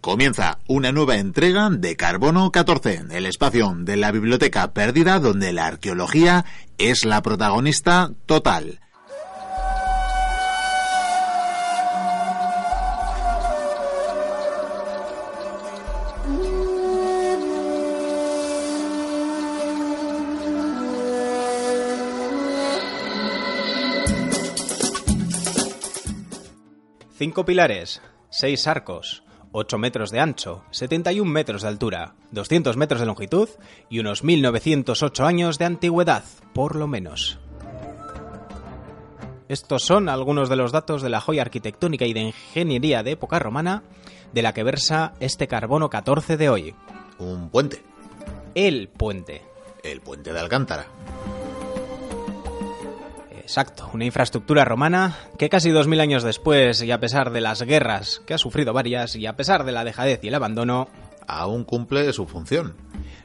Comienza una nueva entrega de Carbono 14, el espacio de la biblioteca perdida donde la arqueología es la protagonista total. Cinco pilares, seis arcos, 8 metros de ancho, 71 metros de altura, 200 metros de longitud y unos 1908 años de antigüedad, por lo menos. Estos son algunos de los datos de la joya arquitectónica y de ingeniería de época romana de la que versa este carbono 14 de hoy. Un puente. El puente. El puente de Alcántara. Exacto, una infraestructura romana que casi dos mil años después, y a pesar de las guerras, que ha sufrido varias, y a pesar de la dejadez y el abandono, aún cumple su función.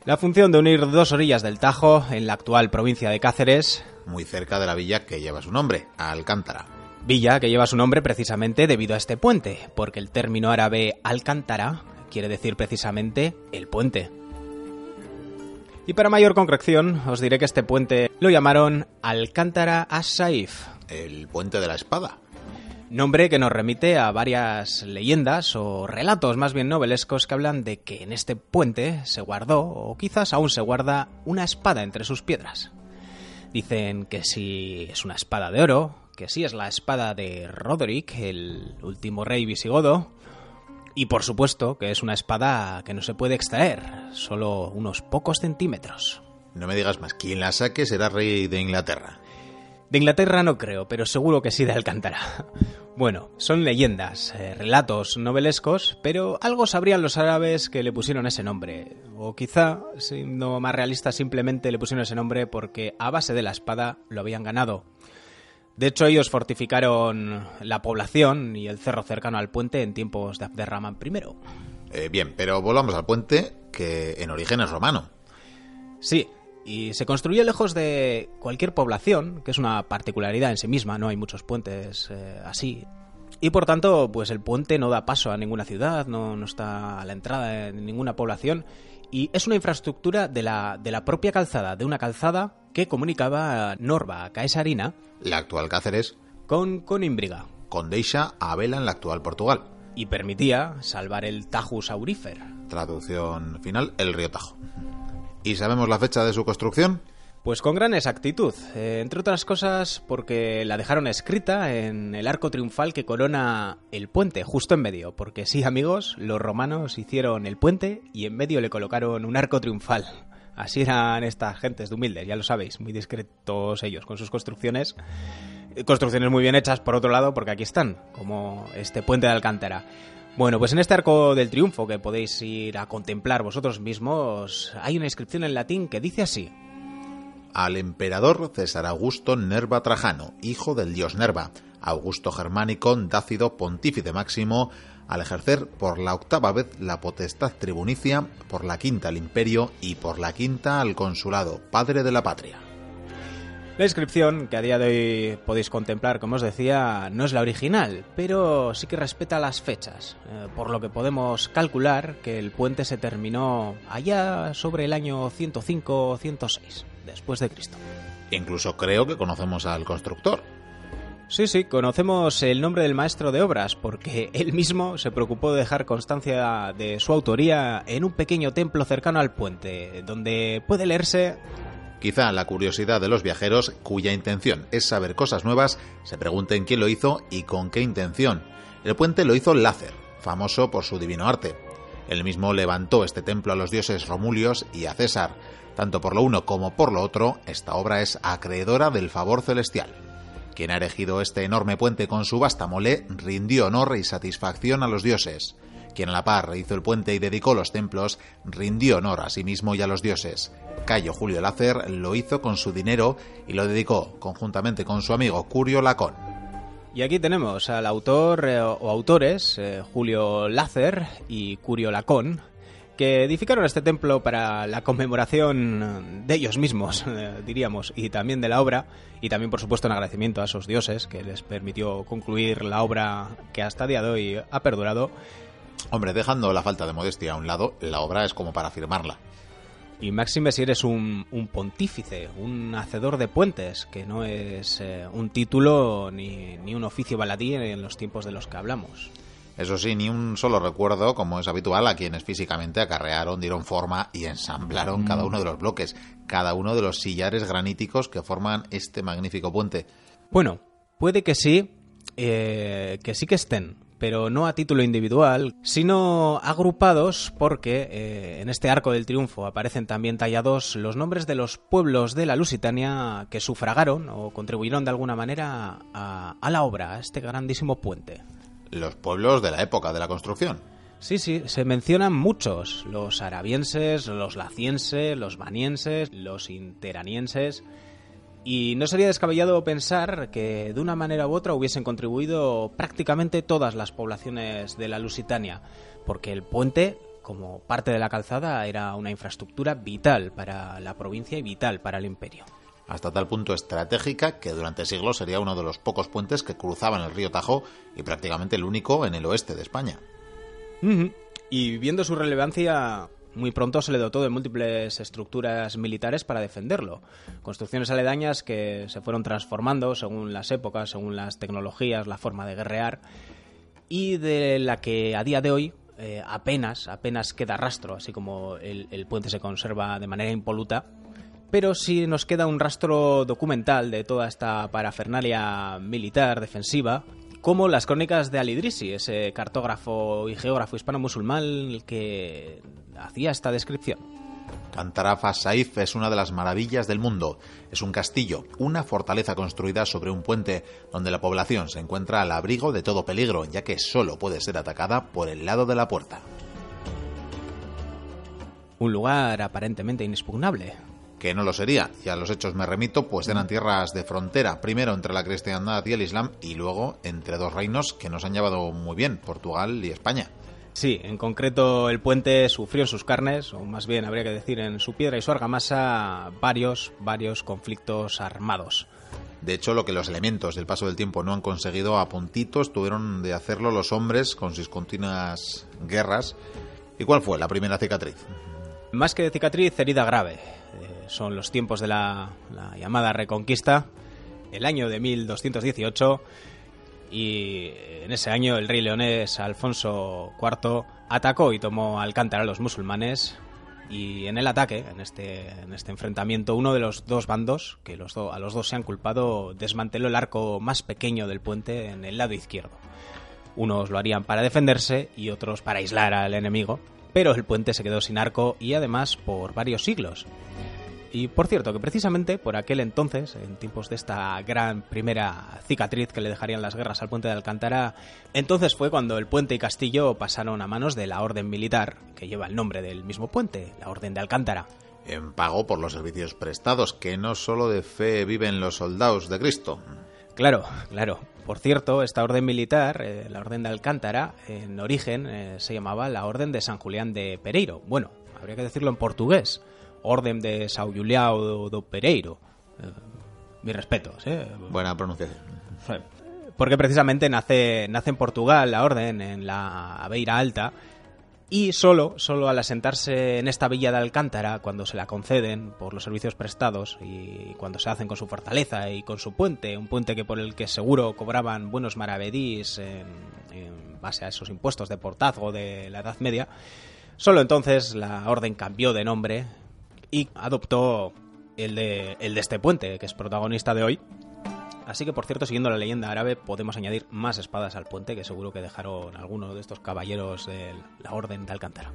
La función de unir dos orillas del Tajo, en la actual provincia de Cáceres, muy cerca de la villa que lleva su nombre, Alcántara. Villa que lleva su nombre precisamente debido a este puente, porque el término árabe Alcántara quiere decir precisamente el puente. Y para mayor concreción, os diré que este puente lo llamaron Alcántara as-Saif. El puente de la espada. Nombre que nos remite a varias leyendas o relatos más bien novelescos que hablan de que en este puente se guardó, o quizás aún se guarda, una espada entre sus piedras. Dicen que si es una espada de oro, que si es la espada de Roderick, el último rey visigodo, y por supuesto que es una espada que no se puede extraer, solo unos pocos centímetros. No me digas más, quien la saque será rey de Inglaterra. De Inglaterra no creo, pero seguro que sí de Alcántara. Bueno, son leyendas, eh, relatos novelescos, pero algo sabrían los árabes que le pusieron ese nombre. O quizá, siendo más realista, simplemente le pusieron ese nombre porque a base de la espada lo habían ganado. De hecho, ellos fortificaron la población y el cerro cercano al puente en tiempos de Abderramán I. Eh, bien, pero volvamos al puente, que en origen es romano. Sí, y se construyó lejos de cualquier población, que es una particularidad en sí misma, no hay muchos puentes eh, así. Y por tanto, pues el puente no da paso a ninguna ciudad, no, no está a la entrada de ninguna población, y es una infraestructura de la, de la propia calzada, de una calzada que comunicaba Norba a Caesarina, la actual Cáceres, con Conímbriga, con Deixa a Vela en la actual Portugal. Y permitía salvar el Tajus aurífer. Traducción final, el río Tajo. ¿Y sabemos la fecha de su construcción? Pues con gran exactitud, eh, entre otras cosas porque la dejaron escrita en el arco triunfal que corona el puente, justo en medio, porque sí amigos, los romanos hicieron el puente y en medio le colocaron un arco triunfal. Así eran estas gentes de humildes, ya lo sabéis, muy discretos ellos con sus construcciones. Construcciones muy bien hechas, por otro lado, porque aquí están, como este puente de Alcántara. Bueno, pues en este arco del triunfo que podéis ir a contemplar vosotros mismos, hay una inscripción en latín que dice así. Al emperador César Augusto Nerva Trajano, hijo del dios Nerva, Augusto Germánico, Dácido Pontífice Máximo, al ejercer por la octava vez la potestad tribunicia, por la quinta al imperio y por la quinta al consulado, padre de la patria. La inscripción, que a día de hoy podéis contemplar, como os decía, no es la original, pero sí que respeta las fechas, eh, por lo que podemos calcular que el puente se terminó allá sobre el año 105-106, después de Cristo. Incluso creo que conocemos al constructor, Sí, sí, conocemos el nombre del maestro de obras porque él mismo se preocupó de dejar constancia de su autoría en un pequeño templo cercano al puente, donde puede leerse... Quizá la curiosidad de los viajeros, cuya intención es saber cosas nuevas, se pregunten quién lo hizo y con qué intención. El puente lo hizo Lácer, famoso por su divino arte. Él mismo levantó este templo a los dioses Romulios y a César. Tanto por lo uno como por lo otro, esta obra es acreedora del favor celestial. Quien ha erigido este enorme puente con su vasta mole rindió honor y satisfacción a los dioses. Quien a la par hizo el puente y dedicó los templos rindió honor a sí mismo y a los dioses. Cayo Julio Lácer lo hizo con su dinero y lo dedicó conjuntamente con su amigo Curio Lacón. Y aquí tenemos al autor eh, o autores eh, Julio Lácer y Curio Lacón, que edificaron este templo para la conmemoración de ellos mismos, eh, diríamos, y también de la obra, y también por supuesto en agradecimiento a esos dioses que les permitió concluir la obra que hasta día de hoy ha perdurado. Hombre, dejando la falta de modestia a un lado, la obra es como para firmarla. Y máxime si eres un, pontífice, un hacedor de puentes, que no es eh, un título ni, ni un oficio baladí en los tiempos de los que hablamos. Eso sí, ni un solo recuerdo, como es habitual, a quienes físicamente acarrearon, dieron forma y ensamblaron cada mm. uno de los bloques, cada uno de los sillares graníticos que forman este magnífico puente. Bueno, puede que sí, eh, que sí que estén, pero no a título individual, sino agrupados porque eh, en este arco del triunfo aparecen también tallados los nombres de los pueblos de la Lusitania que sufragaron o contribuyeron de alguna manera a, a la obra, a este grandísimo puente los pueblos de la época de la construcción. Sí, sí, se mencionan muchos, los arabienses, los lacienses, los banienses, los interanienses, y no sería descabellado pensar que de una manera u otra hubiesen contribuido prácticamente todas las poblaciones de la Lusitania, porque el puente, como parte de la calzada, era una infraestructura vital para la provincia y vital para el imperio hasta tal punto estratégica que durante siglos sería uno de los pocos puentes que cruzaban el río Tajo y prácticamente el único en el oeste de España. Y viendo su relevancia, muy pronto se le dotó de múltiples estructuras militares para defenderlo. Construcciones aledañas que se fueron transformando según las épocas, según las tecnologías, la forma de guerrear, y de la que a día de hoy eh, apenas, apenas queda rastro, así como el puente se conserva de manera impoluta, pero sí nos queda un rastro documental de toda esta parafernalia militar defensiva, como las crónicas de Al-Idrisi, ese cartógrafo y geógrafo hispano-musulmán que hacía esta descripción. Cantarafa Saif es una de las maravillas del mundo. Es un castillo, una fortaleza construida sobre un puente donde la población se encuentra al abrigo de todo peligro, ya que solo puede ser atacada por el lado de la puerta. Un lugar aparentemente inexpugnable, que no lo sería, y a los hechos me remito, pues eran tierras de frontera, primero entre la cristiandad y el islam, y luego entre dos reinos que nos han llevado muy bien, Portugal y España. Sí, en concreto el puente sufrió en sus carnes, o más bien habría que decir en su piedra y su argamasa, varios, varios conflictos armados. De hecho, lo que los elementos del paso del tiempo no han conseguido a puntitos, tuvieron de hacerlo los hombres con sus continuas guerras. ¿Y cuál fue la primera cicatriz? Más que de cicatriz, herida grave son los tiempos de la, llamada Reconquista, el año de 1218, y en ese año el rey leonés Alfonso IV atacó y tomó Alcántara a los musulmanes y en el ataque, en este, en este enfrentamiento, uno de los dos bandos, que los a los dos se han culpado, desmanteló el arco más pequeño del puente en el lado izquierdo. Unos lo harían para defenderse y otros para aislar al enemigo, pero el puente se quedó sin arco y además por varios siglos. Y por cierto, que precisamente por aquel entonces, en tiempos de esta gran primera cicatriz que le dejarían las guerras al puente de Alcántara, entonces fue cuando el puente y castillo pasaron a manos de la orden militar, que lleva el nombre del mismo puente, la Orden de Alcántara. En pago por los servicios prestados, que no solo de fe viven los soldados de Cristo. Claro, claro. Por cierto, esta orden militar, eh, la Orden de Alcántara, en origen eh, se llamaba la Orden de San Julián de Pereiro. Bueno, habría que decirlo en portugués Orden de Sao Julião do Pereiro. Eh, mis respetos, ¿eh? Buena pronunciación. Porque precisamente nace, nace en Portugal la orden, en la Beira Alta, y solo, solo al asentarse en esta villa de Alcántara, cuando se la conceden por los servicios prestados y cuando se hacen con su fortaleza y con su puente, un puente que por el que seguro cobraban buenos maravedís en, en base a esos impuestos de portazgo de la Edad Media, solo entonces la orden cambió de nombre y adoptó el de, el de este puente, que es protagonista de hoy. Así que, por cierto, siguiendo la leyenda árabe, podemos añadir más espadas al puente, que seguro que dejaron algunos de estos caballeros de la Orden de Alcántara.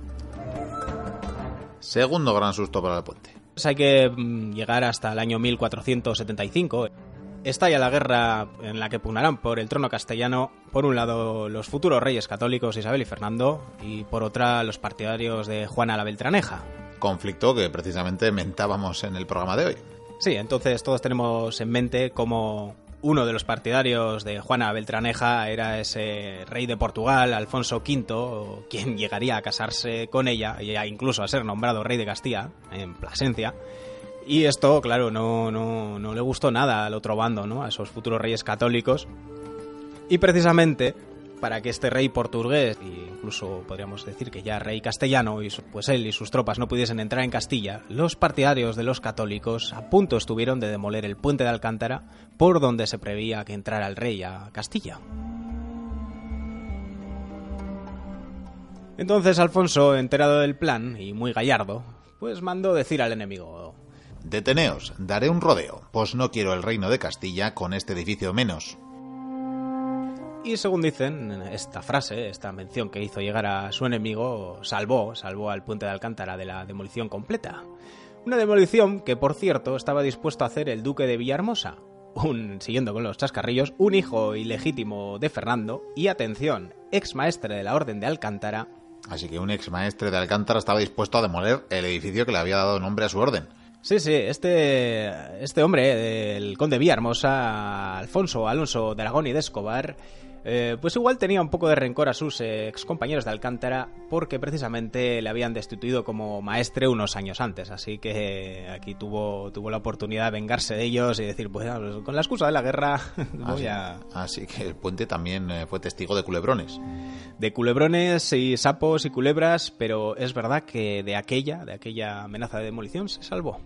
Segundo gran susto para el puente. Pues hay que mm, llegar hasta el año 1475. Estalla la guerra en la que pugnarán por el trono castellano, por un lado los futuros reyes católicos Isabel y Fernando, y por otra los partidarios de Juana la Beltraneja, conflicto que precisamente mentábamos en el programa de hoy. Sí, entonces todos tenemos en mente cómo uno de los partidarios de Juana Beltraneja era ese rey de Portugal, Alfonso V, quien llegaría a casarse con ella, e incluso a ser nombrado rey de Castilla, en Plasencia. Y esto, claro, no, no, no le gustó nada al otro bando, ¿no? A esos futuros reyes católicos. Y precisamente para que este rey portugués, e incluso podríamos decir que ya rey castellano, y pues él y sus tropas no pudiesen entrar en Castilla, los partidarios de los católicos a punto estuvieron de demoler el puente de Alcántara por donde se preveía que entrara el rey a Castilla. Entonces Alfonso, enterado del plan y muy gallardo, pues mandó decir al enemigo Deteneos, daré un rodeo, pues no quiero el reino de Castilla con este edificio menos. Y según dicen, esta frase, esta mención que hizo llegar a su enemigo, salvó, salvó al puente de Alcántara de la demolición completa. Una demolición que, por cierto, estaba dispuesto a hacer el duque de Villahermosa, un, siguiendo con los chascarrillos, un hijo ilegítimo de Fernando y, atención, ex maestre de la Orden de Alcántara. Así que un ex maestre de Alcántara estaba dispuesto a demoler el edificio que le había dado nombre a su orden. Sí, sí, este, este hombre, el conde Villahermosa, Alfonso Alonso de Aragón y de Escobar, eh, pues igual tenía un poco de rencor a sus ex compañeros de Alcántara porque precisamente le habían destituido como maestre unos años antes. Así que aquí tuvo, tuvo la oportunidad de vengarse de ellos y decir, pues, con la excusa de la guerra voy a... Así que el puente también eh, fue testigo de culebrones. De culebrones y sapos y culebras, pero es verdad que de aquella, de aquella amenaza de demolición se salvó.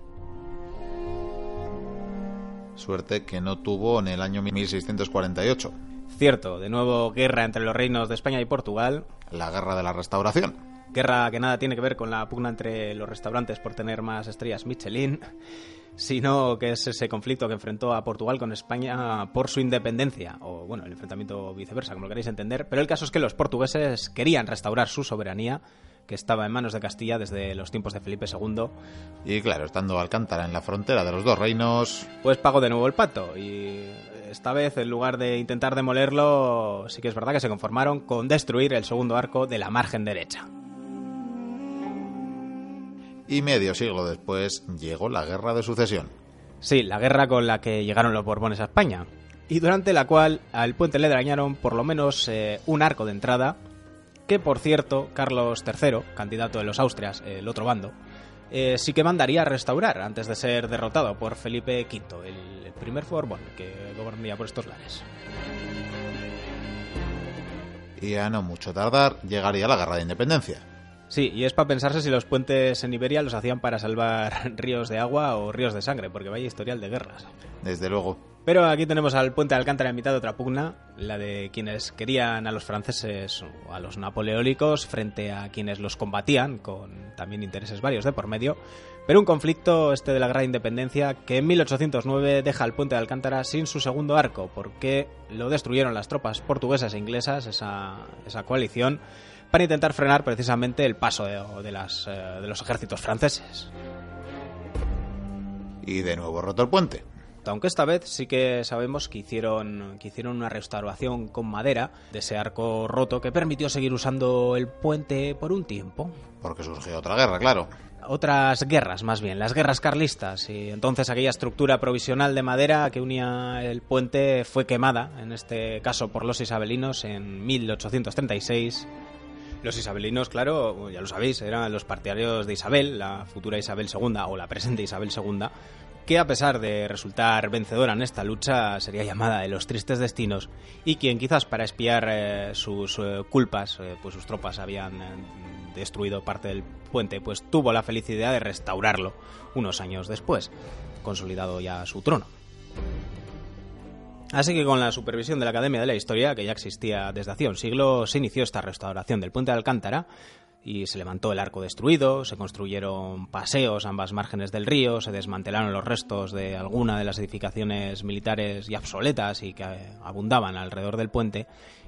Suerte que no tuvo en el año 1648 Cierto, de nuevo guerra entre los reinos de España y Portugal. La guerra de la restauración. Guerra que nada tiene que ver con la pugna entre los restaurantes por tener más estrellas Michelin, sino que es ese conflicto que enfrentó a Portugal con España por su independencia, o bueno, el enfrentamiento viceversa, como lo queréis entender. Pero el caso es que los portugueses querían restaurar su soberanía que estaba en manos de Castilla desde los tiempos de Felipe II. Y claro, estando Alcántara en la frontera de los dos reinos... Pues pagó de nuevo el pato y esta vez, en lugar de intentar demolerlo, sí que es verdad que se conformaron con destruir el segundo arco de la margen derecha. Y medio siglo después llegó la Guerra de Sucesión. Sí, la guerra con la que llegaron los Borbones a España, y durante la cual al puente le dañaron por lo menos eh, un arco de entrada, que por cierto, Carlos III, candidato de los Austrias, el otro bando, eh, sí que mandaría a restaurar antes de ser derrotado por Felipe V, el, primer Borbón que gobernaría por estos lares. Y a no mucho tardar llegaría la guerra de independencia. Sí, y es para pensarse si los puentes en Iberia los hacían para salvar ríos de agua o ríos de sangre, porque vaya historial de guerras. Desde luego. Pero aquí tenemos al puente de Alcántara en mitad de otra pugna, la de quienes querían a los franceses o a los napoleónicos frente a quienes los combatían, con también intereses varios de por medio. Pero un conflicto, este de la Gran Independencia, que en 1809 deja al puente de Alcántara sin su segundo arco, porque lo destruyeron las tropas portuguesas e inglesas, esa, esa coalición, para intentar frenar precisamente el paso de, eh, de los ejércitos franceses. Y de nuevo roto el puente aunque esta vez sí que sabemos que hicieron, que hicieron una restauración con madera de ese arco roto que permitió seguir usando el puente por un tiempo. Porque surgió otra guerra, claro. Otras guerras, más bien, las guerras carlistas. Y entonces aquella estructura provisional de madera que unía el puente fue quemada, en este caso por los isabelinos, en 1836 los isabelinos, claro, ya lo sabéis, eran los partidarios de Isabel, la futura Isabel II o la presente Isabel II, que a pesar de resultar vencedora en esta lucha sería llamada de los tristes destinos y quien quizás para espiar eh, sus eh, culpas, eh, pues sus tropas habían destruido parte del puente, pues tuvo la felicidad de restaurarlo unos años después, consolidado ya su trono. Así que con la supervisión de la Academia de la Historia, que ya existía desde hace un siglo, se inició esta restauración del puente de Alcántara, y se levantó el arco destruido, se construyeron paseos a ambas márgenes del río, se desmantelaron los restos de alguna de las edificaciones militares y obsoletas y que abundaban alrededor del puente,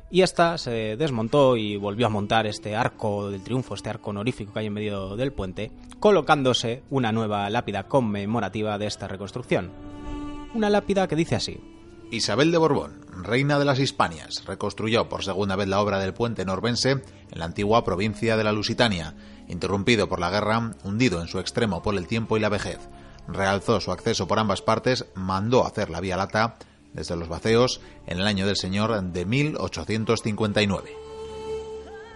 y esta se desmontó y volvió a montar este arco del triunfo, este arco honorífico que hay en medio del puente, colocándose una nueva lápida conmemorativa de esta reconstrucción. Una lápida que dice así: Isabel de Borbón, reina de las Hispanias, reconstruyó por segunda vez la obra del puente norbense en la antigua provincia de la Lusitania, interrumpido por la guerra, hundido en su extremo por el tiempo y la vejez. Realzó su acceso por ambas partes, mandó hacer la vía lata desde los vaceos en el año del Señor de 1859.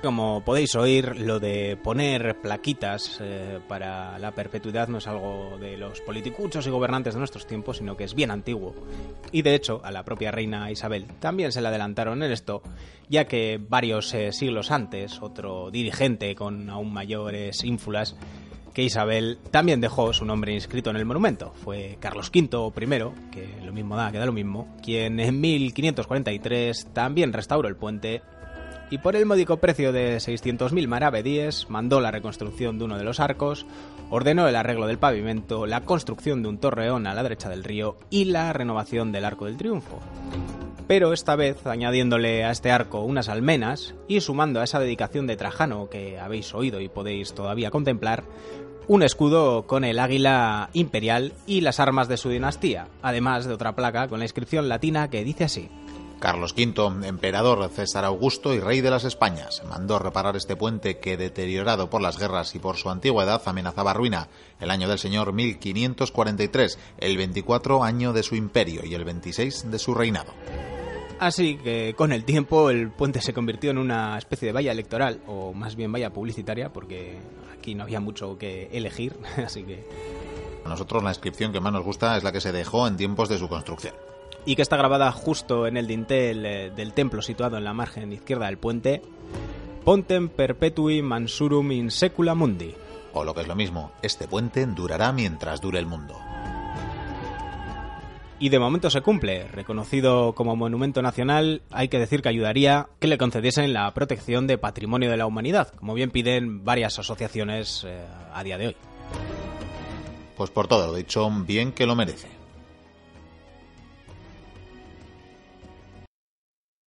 Como podéis oír, lo de poner plaquitas eh, para la perpetuidad no es algo de los politicuchos y gobernantes de nuestros tiempos, sino que es bien antiguo. Y de hecho, a la propia reina Isabel también se le adelantaron en esto, ya que varios eh, siglos antes, otro dirigente con aún mayores ínfulas que Isabel también dejó su nombre inscrito en el monumento. Fue Carlos V primero, que lo mismo da, que da lo mismo, quien en 1543 también restauró el puente y por el módico precio de 600.000 maravedíes mandó la reconstrucción de uno de los arcos, ordenó el arreglo del pavimento, la construcción de un torreón a la derecha del río y la renovación del Arco del Triunfo. Pero esta vez añadiéndole a este arco unas almenas y sumando a esa dedicación de Trajano que habéis oído y podéis todavía contemplar, un escudo con el águila imperial y las armas de su dinastía, además de otra placa con la inscripción latina que dice así. Carlos V, emperador César Augusto y rey de las Españas, mandó reparar este puente que, deteriorado por las guerras y por su antigüedad, amenazaba ruina. El año del señor 1543, el 24 año de su imperio y el 26 de su reinado. Así que con el tiempo el puente se convirtió en una especie de valla electoral, o más bien valla publicitaria, porque aquí no había mucho que elegir, así que... A nosotros la inscripción que más nos gusta es la que se dejó en tiempos de su construcción y que está grabada justo en el dintel eh, del templo situado en la margen izquierda del puente, Pontem perpetui mansurum in secula mundi. O lo que es lo mismo, este puente durará mientras dure el mundo. Y de momento se cumple. Reconocido como monumento nacional, hay que decir que ayudaría que le concediesen la protección de patrimonio de la humanidad, como bien piden varias asociaciones eh, a día de hoy. Pues por todo lo dicho, bien que lo merece.